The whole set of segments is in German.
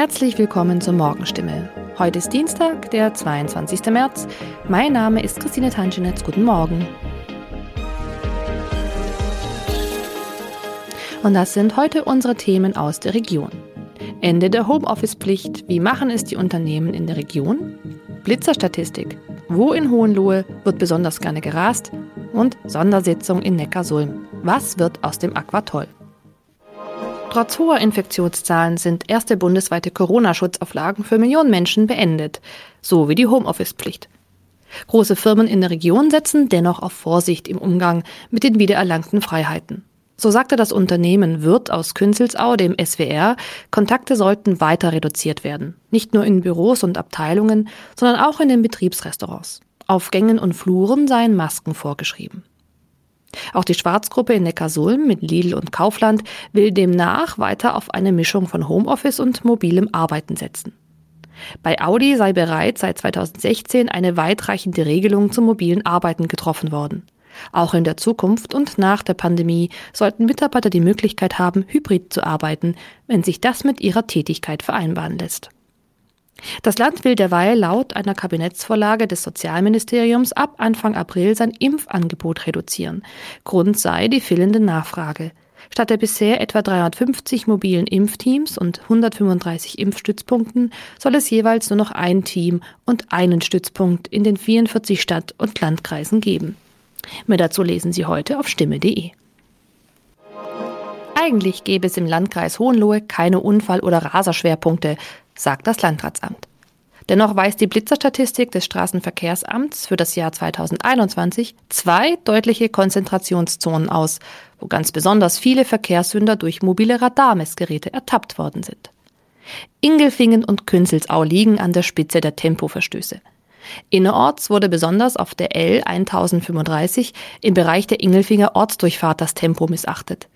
Herzlich willkommen zur Morgenstimme. Heute ist Dienstag, der 22. März. Mein Name ist Christine Tanschinetz. Guten Morgen. Und das sind heute unsere Themen aus der Region. Ende der Homeoffice-Pflicht. Wie machen es die Unternehmen in der Region? Blitzerstatistik. Wo in Hohenlohe wird besonders gerne gerast? Und Sondersitzung in Neckarsulm. Was wird aus dem Aquatoll? Trotz hoher Infektionszahlen sind erste bundesweite Corona-Schutzauflagen für Millionen Menschen beendet, so wie die Homeoffice-Pflicht. Große Firmen in der Region setzen dennoch auf Vorsicht im Umgang mit den wiedererlangten Freiheiten. So sagte das Unternehmen Wirt aus Künzelsau dem SWR, Kontakte sollten weiter reduziert werden. Nicht nur in Büros und Abteilungen, sondern auch in den Betriebsrestaurants. Auf Gängen und Fluren seien Masken vorgeschrieben. Auch die Schwarzgruppe in Neckarsulm mit Lidl und Kaufland will demnach weiter auf eine Mischung von Homeoffice und mobilem Arbeiten setzen. Bei Audi sei bereits seit 2016 eine weitreichende Regelung zum mobilen Arbeiten getroffen worden. Auch in der Zukunft und nach der Pandemie sollten Mitarbeiter die Möglichkeit haben, hybrid zu arbeiten, wenn sich das mit ihrer Tätigkeit vereinbaren lässt. Das Land will derweil laut einer Kabinettsvorlage des Sozialministeriums ab Anfang April sein Impfangebot reduzieren. Grund sei die fehlende Nachfrage. Statt der bisher etwa 350 mobilen Impfteams und 135 Impfstützpunkten soll es jeweils nur noch ein Team und einen Stützpunkt in den 44 Stadt- und Landkreisen geben. Mehr dazu lesen Sie heute auf stimme.de. Eigentlich gäbe es im Landkreis Hohenlohe keine Unfall- oder Raserschwerpunkte, sagt das Landratsamt. Dennoch weist die Blitzerstatistik des Straßenverkehrsamts für das Jahr 2021 zwei deutliche Konzentrationszonen aus, wo ganz besonders viele Verkehrssünder durch mobile Radarmessgeräte ertappt worden sind. Ingelfingen und Künzelsau liegen an der Spitze der Tempoverstöße. Innerorts wurde besonders auf der L 1035 im Bereich der Ingelfinger Ortsdurchfahrt das Tempo missachtet.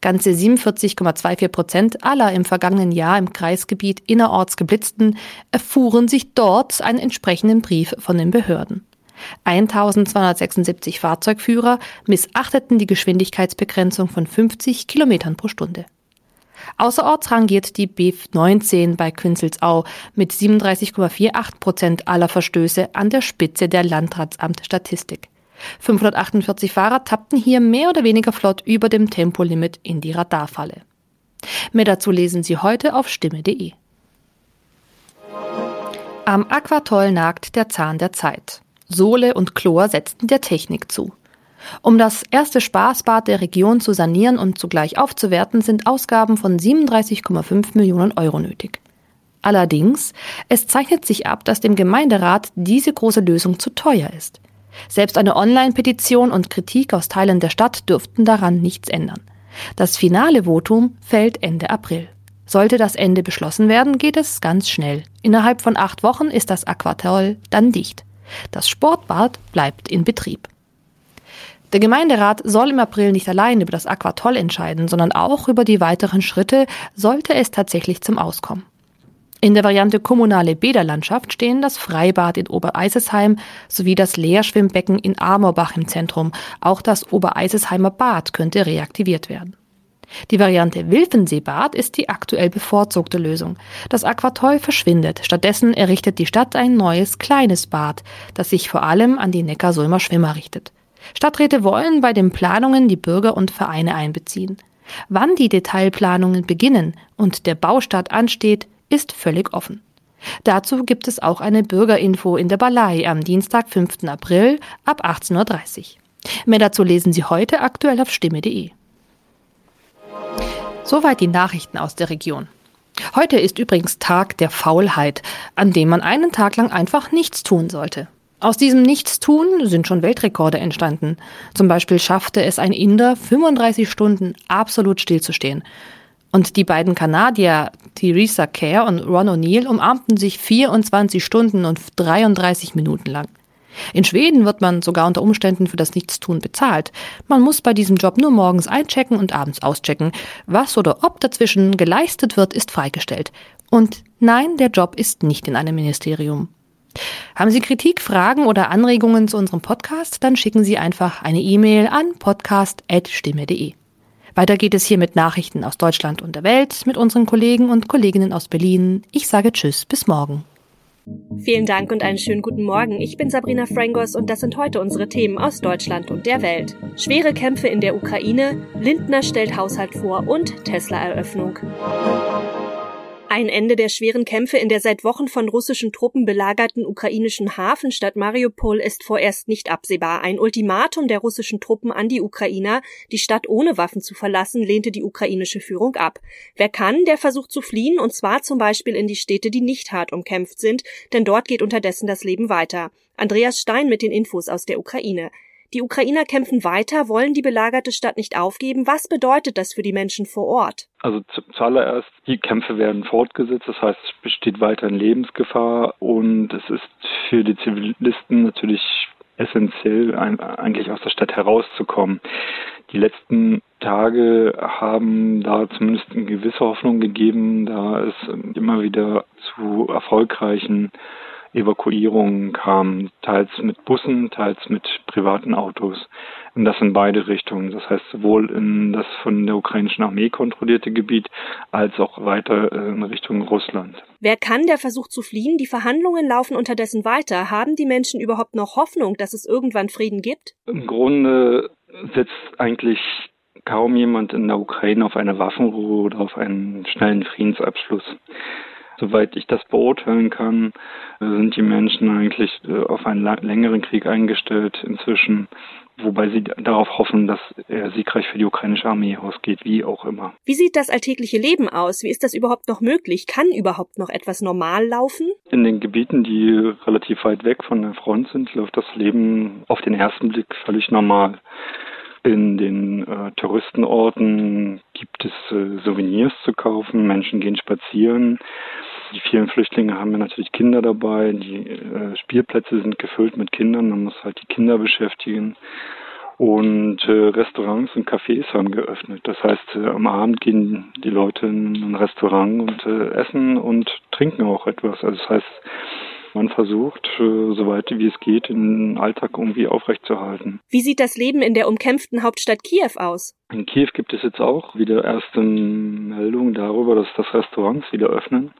Ganze 47,24 Prozent aller im vergangenen Jahr im Kreisgebiet innerorts geblitzten erfuhren sich dort einen entsprechenden Brief von den Behörden. 1276 Fahrzeugführer missachteten die Geschwindigkeitsbegrenzung von 50 Kilometern pro Stunde. Außerorts rangiert die B19 bei Künzelsau mit 37,48 Prozent aller Verstöße an der Spitze der Landratsamtstatistik. 548 Fahrer tappten hier mehr oder weniger flott über dem Tempolimit in die Radarfalle. Mehr dazu lesen Sie heute auf stimme.de. Am Aquatoll nagt der Zahn der Zeit. Sohle und Chlor setzten der Technik zu. Um das erste Spaßbad der Region zu sanieren und zugleich aufzuwerten, sind Ausgaben von 37,5 Millionen Euro nötig. Allerdings, es zeichnet sich ab, dass dem Gemeinderat diese große Lösung zu teuer ist. Selbst eine Online-Petition und Kritik aus Teilen der Stadt dürften daran nichts ändern. Das finale Votum fällt Ende April. Sollte das Ende beschlossen werden, geht es ganz schnell. Innerhalb von acht Wochen ist das Aquatoll dann dicht. Das Sportbad bleibt in Betrieb. Der Gemeinderat soll im April nicht allein über das Aquatoll entscheiden, sondern auch über die weiteren Schritte, sollte es tatsächlich zum Auskommen. In der Variante kommunale Bäderlandschaft stehen das Freibad in Obereisesheim sowie das Leerschwimmbecken in Amorbach im Zentrum. Auch das Obereisesheimer Bad könnte reaktiviert werden. Die Variante Wilfenseebad ist die aktuell bevorzugte Lösung. Das Aquatoll verschwindet. Stattdessen errichtet die Stadt ein neues kleines Bad, das sich vor allem an die Neckarsulmer Schwimmer richtet. Stadträte wollen bei den Planungen die Bürger und Vereine einbeziehen. Wann die Detailplanungen beginnen und der Baustart ansteht, ist völlig offen. Dazu gibt es auch eine Bürgerinfo in der Balei am Dienstag, 5. April ab 18.30 Uhr. Mehr dazu lesen Sie heute aktuell auf stimme.de. Soweit die Nachrichten aus der Region. Heute ist übrigens Tag der Faulheit, an dem man einen Tag lang einfach nichts tun sollte. Aus diesem Nichtstun sind schon Weltrekorde entstanden. Zum Beispiel schaffte es ein Inder, 35 Stunden absolut stillzustehen. Und die beiden Kanadier, Theresa Kerr und Ron O'Neill, umarmten sich 24 Stunden und 33 Minuten lang. In Schweden wird man sogar unter Umständen für das Nichtstun bezahlt. Man muss bei diesem Job nur morgens einchecken und abends auschecken. Was oder ob dazwischen geleistet wird, ist freigestellt. Und nein, der Job ist nicht in einem Ministerium. Haben Sie Kritik, Fragen oder Anregungen zu unserem Podcast? Dann schicken Sie einfach eine E-Mail an podcast.stimme.de. Weiter geht es hier mit Nachrichten aus Deutschland und der Welt mit unseren Kollegen und Kolleginnen aus Berlin. Ich sage Tschüss, bis morgen. Vielen Dank und einen schönen guten Morgen. Ich bin Sabrina Frangos und das sind heute unsere Themen aus Deutschland und der Welt. Schwere Kämpfe in der Ukraine, Lindner stellt Haushalt vor und Tesla-Eröffnung. Ein Ende der schweren Kämpfe in der seit Wochen von russischen Truppen belagerten ukrainischen Hafenstadt Mariupol ist vorerst nicht absehbar. Ein Ultimatum der russischen Truppen an die Ukrainer, die Stadt ohne Waffen zu verlassen, lehnte die ukrainische Führung ab. Wer kann, der versucht zu fliehen, und zwar zum Beispiel in die Städte, die nicht hart umkämpft sind, denn dort geht unterdessen das Leben weiter. Andreas Stein mit den Infos aus der Ukraine. Die Ukrainer kämpfen weiter, wollen die belagerte Stadt nicht aufgeben. Was bedeutet das für die Menschen vor Ort? Also zuallererst, die Kämpfe werden fortgesetzt, das heißt, es besteht weiterhin Lebensgefahr und es ist für die Zivilisten natürlich essentiell, eigentlich aus der Stadt herauszukommen. Die letzten Tage haben da zumindest eine gewisse Hoffnung gegeben, da es immer wieder zu erfolgreichen Evakuierungen kamen, teils mit Bussen, teils mit privaten Autos. Und das in beide Richtungen. Das heißt sowohl in das von der ukrainischen Armee kontrollierte Gebiet als auch weiter äh, in Richtung Russland. Wer kann, der versucht zu fliehen. Die Verhandlungen laufen unterdessen weiter. Haben die Menschen überhaupt noch Hoffnung, dass es irgendwann Frieden gibt? Im Grunde setzt eigentlich kaum jemand in der Ukraine auf eine Waffenruhe oder auf einen schnellen Friedensabschluss. Soweit ich das beurteilen kann, sind die Menschen eigentlich äh, auf einen längeren Krieg eingestellt inzwischen, wobei sie darauf hoffen, dass er siegreich für die ukrainische Armee ausgeht, wie auch immer. Wie sieht das alltägliche Leben aus? Wie ist das überhaupt noch möglich? Kann überhaupt noch etwas normal laufen? In den Gebieten, die relativ weit weg von der Front sind, läuft das Leben auf den ersten Blick völlig normal. In den äh, Touristenorten gibt es äh, Souvenirs zu kaufen, Menschen gehen spazieren. Die vielen Flüchtlinge haben ja natürlich Kinder dabei, die äh, Spielplätze sind gefüllt mit Kindern, man muss halt die Kinder beschäftigen. Und äh, Restaurants und Cafés haben geöffnet. Das heißt, äh, am Abend gehen die Leute in ein Restaurant und äh, essen und trinken auch etwas. Also das heißt, man versucht, äh, soweit wie es geht, den Alltag irgendwie aufrechtzuerhalten. Wie sieht das Leben in der umkämpften Hauptstadt Kiew aus? In Kiew gibt es jetzt auch wieder erste Meldungen darüber, dass das Restaurants wieder öffnen,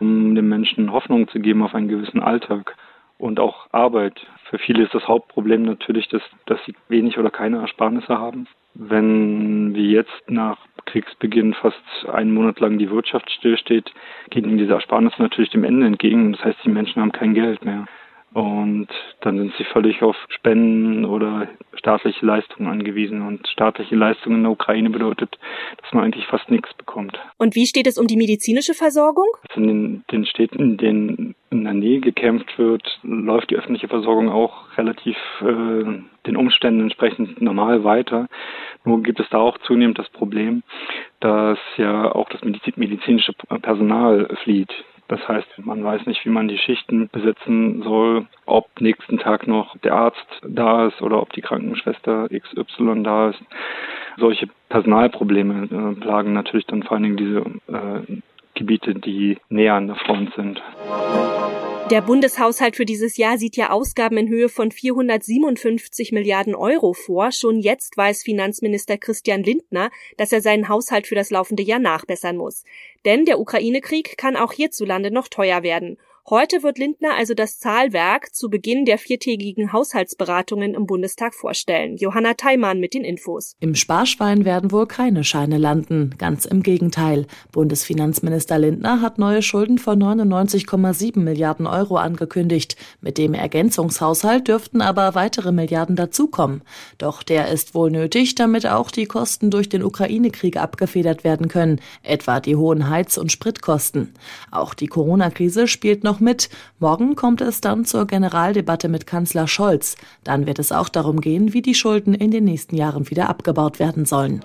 um den Menschen Hoffnung zu geben auf einen gewissen Alltag und auch Arbeit. Für viele ist das Hauptproblem natürlich, dass, dass sie wenig oder keine Ersparnisse haben. Wenn wir jetzt nach Kriegsbeginn fast einen Monat lang die Wirtschaft stillsteht, geht ihnen diese Ersparnis natürlich dem Ende entgegen. Das heißt, die Menschen haben kein Geld mehr. Und dann sind sie völlig auf Spenden oder staatliche Leistungen angewiesen. Und staatliche Leistungen in der Ukraine bedeutet, dass man eigentlich fast nichts bekommt. Und wie steht es um die medizinische Versorgung? In den, den Städten, in denen in der Nähe gekämpft wird, läuft die öffentliche Versorgung auch relativ äh, den Umständen entsprechend normal weiter. Nur gibt es da auch zunehmend das Problem, dass ja auch das medizinische Personal flieht. Das heißt, man weiß nicht, wie man die Schichten besetzen soll, ob nächsten Tag noch der Arzt da ist oder ob die Krankenschwester XY da ist. Solche Personalprobleme äh, plagen natürlich dann vor allen Dingen diese äh, Gebiete, die näher an der Front sind. Der Bundeshaushalt für dieses Jahr sieht ja Ausgaben in Höhe von 457 Milliarden Euro vor. Schon jetzt weiß Finanzminister Christian Lindner, dass er seinen Haushalt für das laufende Jahr nachbessern muss. Denn der Ukraine-Krieg kann auch hierzulande noch teuer werden. Heute wird Lindner also das Zahlwerk zu Beginn der viertägigen Haushaltsberatungen im Bundestag vorstellen. Johanna Theimann mit den Infos. Im Sparschwein werden wohl keine Scheine landen. Ganz im Gegenteil. Bundesfinanzminister Lindner hat neue Schulden von 99,7 Milliarden Euro angekündigt. Mit dem Ergänzungshaushalt dürften aber weitere Milliarden dazukommen. Doch der ist wohl nötig, damit auch die Kosten durch den Ukraine-Krieg abgefedert werden können, etwa die hohen Heiz- und Spritkosten. Auch die Corona-Krise spielt noch noch mit. Morgen kommt es dann zur Generaldebatte mit Kanzler Scholz. Dann wird es auch darum gehen, wie die Schulden in den nächsten Jahren wieder abgebaut werden sollen.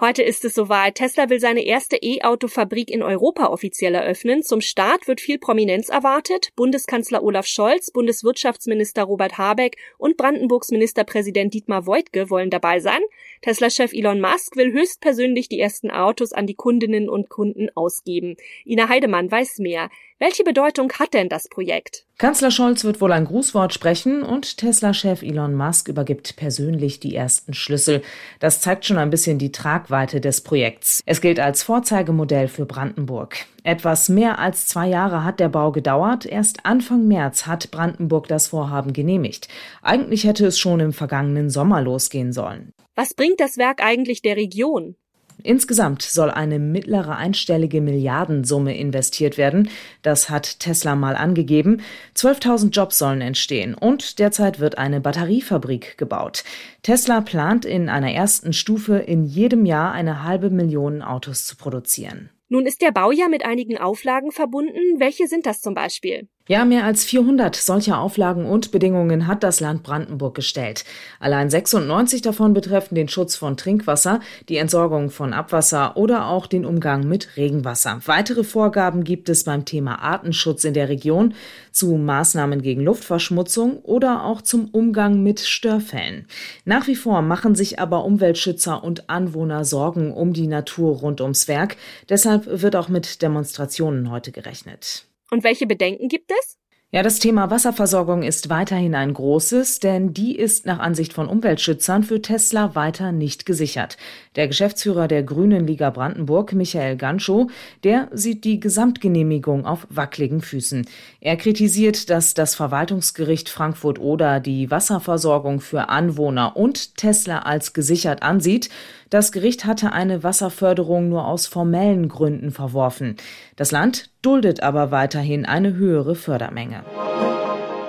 Heute ist es soweit. Tesla will seine erste E-Auto-Fabrik in Europa offiziell eröffnen. Zum Start wird viel Prominenz erwartet. Bundeskanzler Olaf Scholz, Bundeswirtschaftsminister Robert Habeck und Brandenburgs Ministerpräsident Dietmar Woidke wollen dabei sein. Tesla-Chef Elon Musk will höchstpersönlich die ersten Autos an die Kundinnen und Kunden ausgeben. Ina Heidemann weiß mehr. Welche Bedeutung hat denn das Projekt? Kanzler Scholz wird wohl ein Grußwort sprechen und Tesla-Chef Elon Musk übergibt persönlich die ersten Schlüssel. Das zeigt schon ein bisschen die Tragweite des Projekts. Es gilt als Vorzeigemodell für Brandenburg. Etwas mehr als zwei Jahre hat der Bau gedauert. Erst Anfang März hat Brandenburg das Vorhaben genehmigt. Eigentlich hätte es schon im vergangenen Sommer losgehen sollen. Was bringt das Werk eigentlich der Region? Insgesamt soll eine mittlere einstellige Milliardensumme investiert werden. Das hat Tesla mal angegeben. 12.000 Jobs sollen entstehen und derzeit wird eine Batteriefabrik gebaut. Tesla plant in einer ersten Stufe in jedem Jahr eine halbe Million Autos zu produzieren. Nun ist der Bau ja mit einigen Auflagen verbunden. Welche sind das zum Beispiel? Ja, mehr als 400 solcher Auflagen und Bedingungen hat das Land Brandenburg gestellt. Allein 96 davon betreffen den Schutz von Trinkwasser, die Entsorgung von Abwasser oder auch den Umgang mit Regenwasser. Weitere Vorgaben gibt es beim Thema Artenschutz in der Region, zu Maßnahmen gegen Luftverschmutzung oder auch zum Umgang mit Störfällen. Nach wie vor machen sich aber Umweltschützer und Anwohner Sorgen um die Natur rund ums Werk. Deshalb wird auch mit Demonstrationen heute gerechnet. Und welche Bedenken gibt es? Ja, das Thema Wasserversorgung ist weiterhin ein großes, denn die ist nach Ansicht von Umweltschützern für Tesla weiter nicht gesichert. Der Geschäftsführer der Grünen Liga Brandenburg, Michael Ganschow, der sieht die Gesamtgenehmigung auf wackeligen Füßen. Er kritisiert, dass das Verwaltungsgericht Frankfurt-Oder die Wasserversorgung für Anwohner und Tesla als gesichert ansieht. Das Gericht hatte eine Wasserförderung nur aus formellen Gründen verworfen. Das Land duldet aber weiterhin eine höhere Fördermenge.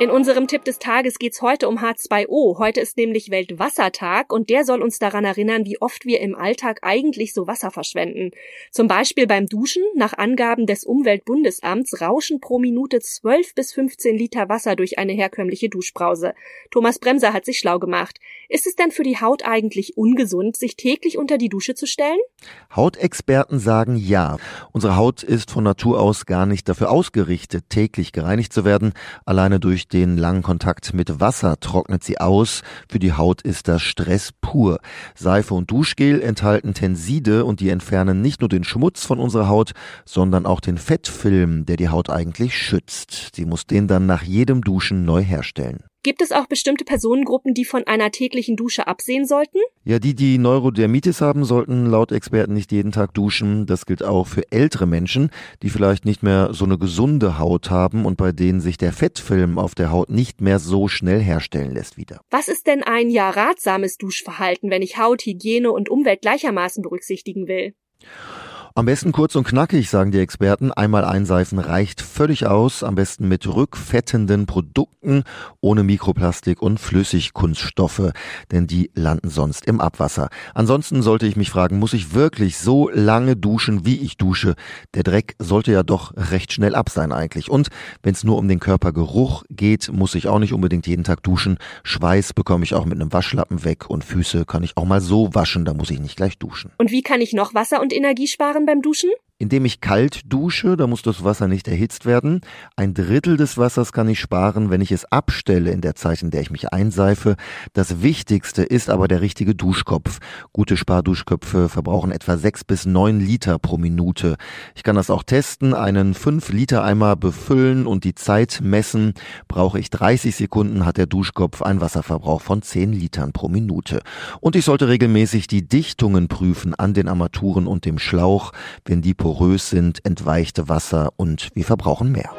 In unserem Tipp des Tages geht's heute um H2O. Heute ist nämlich Weltwassertag und der soll uns daran erinnern, wie oft wir im Alltag eigentlich so Wasser verschwenden. Zum Beispiel beim Duschen. Nach Angaben des Umweltbundesamts rauschen pro Minute 12 bis 15 Liter Wasser durch eine herkömmliche Duschbrause. Thomas Bremser hat sich schlau gemacht. Ist es denn für die Haut eigentlich ungesund, sich täglich unter die Dusche zu stellen? Hautexperten sagen ja. Unsere Haut ist von Natur aus gar nicht dafür ausgerichtet, täglich gereinigt zu werden. Alleine durch durch den langen Kontakt mit Wasser trocknet sie aus. Für die Haut ist das Stress pur. Seife und Duschgel enthalten Tenside und die entfernen nicht nur den Schmutz von unserer Haut, sondern auch den Fettfilm, der die Haut eigentlich schützt. Sie muss den dann nach jedem Duschen neu herstellen. Gibt es auch bestimmte Personengruppen, die von einer täglichen Dusche absehen sollten? Ja, die, die Neurodermitis haben, sollten laut Experten nicht jeden Tag duschen. Das gilt auch für ältere Menschen, die vielleicht nicht mehr so eine gesunde Haut haben und bei denen sich der Fettfilm auf der Haut nicht mehr so schnell herstellen lässt wieder. Was ist denn ein ja ratsames Duschverhalten, wenn ich Haut, Hygiene und Umwelt gleichermaßen berücksichtigen will? Am besten kurz und knackig, sagen die Experten. Einmal einseifen reicht völlig aus. Am besten mit rückfettenden Produkten ohne Mikroplastik und Flüssigkunststoffe, denn die landen sonst im Abwasser. Ansonsten sollte ich mich fragen, muss ich wirklich so lange duschen, wie ich dusche? Der Dreck sollte ja doch recht schnell ab sein eigentlich. Und wenn es nur um den Körpergeruch geht, muss ich auch nicht unbedingt jeden Tag duschen. Schweiß bekomme ich auch mit einem Waschlappen weg und Füße kann ich auch mal so waschen, da muss ich nicht gleich duschen. Und wie kann ich noch Wasser und Energie sparen? Beim Duschen? Indem ich kalt dusche, da muss das Wasser nicht erhitzt werden. Ein Drittel des Wassers kann ich sparen, wenn ich es abstelle in der Zeit, in der ich mich einseife. Das Wichtigste ist aber der richtige Duschkopf. Gute Sparduschköpfe verbrauchen etwa sechs bis neun Liter pro Minute. Ich kann das auch testen, einen fünf Liter Eimer befüllen und die Zeit messen. Brauche ich 30 Sekunden, hat der Duschkopf einen Wasserverbrauch von zehn Litern pro Minute. Und ich sollte regelmäßig die Dichtungen prüfen an den Armaturen und dem Schlauch. Wenn die porös sind, entweichte Wasser und wir verbrauchen mehr.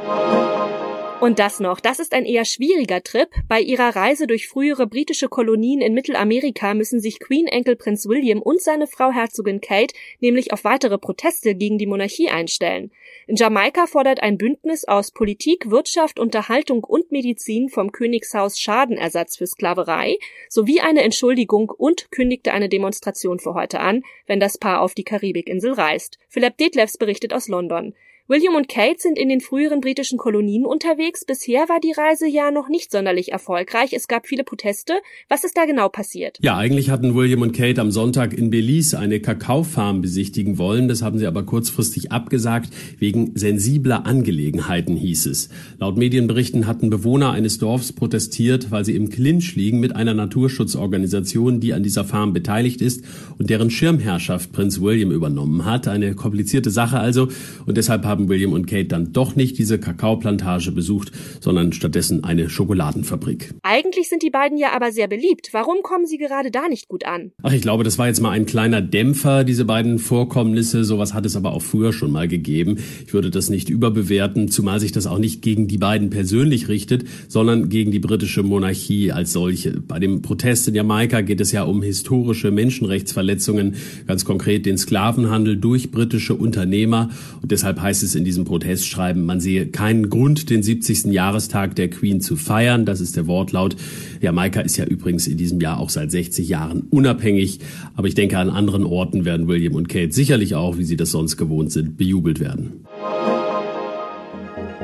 Und das noch, das ist ein eher schwieriger Trip. Bei ihrer Reise durch frühere britische Kolonien in Mittelamerika müssen sich Queen-Enkel Prinz William und seine Frau Herzogin Kate nämlich auf weitere Proteste gegen die Monarchie einstellen. In Jamaika fordert ein Bündnis aus Politik, Wirtschaft, Unterhaltung und Medizin vom Königshaus Schadenersatz für Sklaverei sowie eine Entschuldigung und kündigte eine Demonstration für heute an, wenn das Paar auf die Karibikinsel reist. Philipp Detlefs berichtet aus London. William und Kate sind in den früheren britischen Kolonien unterwegs. Bisher war die Reise ja noch nicht sonderlich erfolgreich. Es gab viele Proteste. Was ist da genau passiert? Ja, eigentlich hatten William und Kate am Sonntag in Belize eine Kakaofarm besichtigen wollen. Das haben sie aber kurzfristig abgesagt, wegen sensibler Angelegenheiten hieß es. Laut Medienberichten hatten Bewohner eines Dorfs protestiert, weil sie im Clinch liegen mit einer Naturschutzorganisation, die an dieser Farm beteiligt ist und deren Schirmherrschaft Prinz William übernommen hat. Eine komplizierte Sache also. Und deshalb haben haben William und Kate dann doch nicht diese Kakaoplantage besucht, sondern stattdessen eine Schokoladenfabrik. Eigentlich sind die beiden ja aber sehr beliebt. Warum kommen sie gerade da nicht gut an? Ach, ich glaube, das war jetzt mal ein kleiner Dämpfer, diese beiden Vorkommnisse. Sowas hat es aber auch früher schon mal gegeben. Ich würde das nicht überbewerten, zumal sich das auch nicht gegen die beiden persönlich richtet, sondern gegen die britische Monarchie als solche. Bei dem Protest in Jamaika geht es ja um historische Menschenrechtsverletzungen, ganz konkret den Sklavenhandel durch britische Unternehmer. Und deshalb heißt es in diesem Protestschreiben, man sehe keinen Grund, den 70. Jahrestag der Queen zu feiern. Das ist der Wortlaut. Jamaika ist ja übrigens in diesem Jahr auch seit 60 Jahren unabhängig. Aber ich denke, an anderen Orten werden William und Kate sicherlich auch, wie sie das sonst gewohnt sind, bejubelt werden.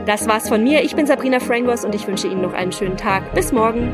Das war's von mir. Ich bin Sabrina Frangos und ich wünsche Ihnen noch einen schönen Tag. Bis morgen.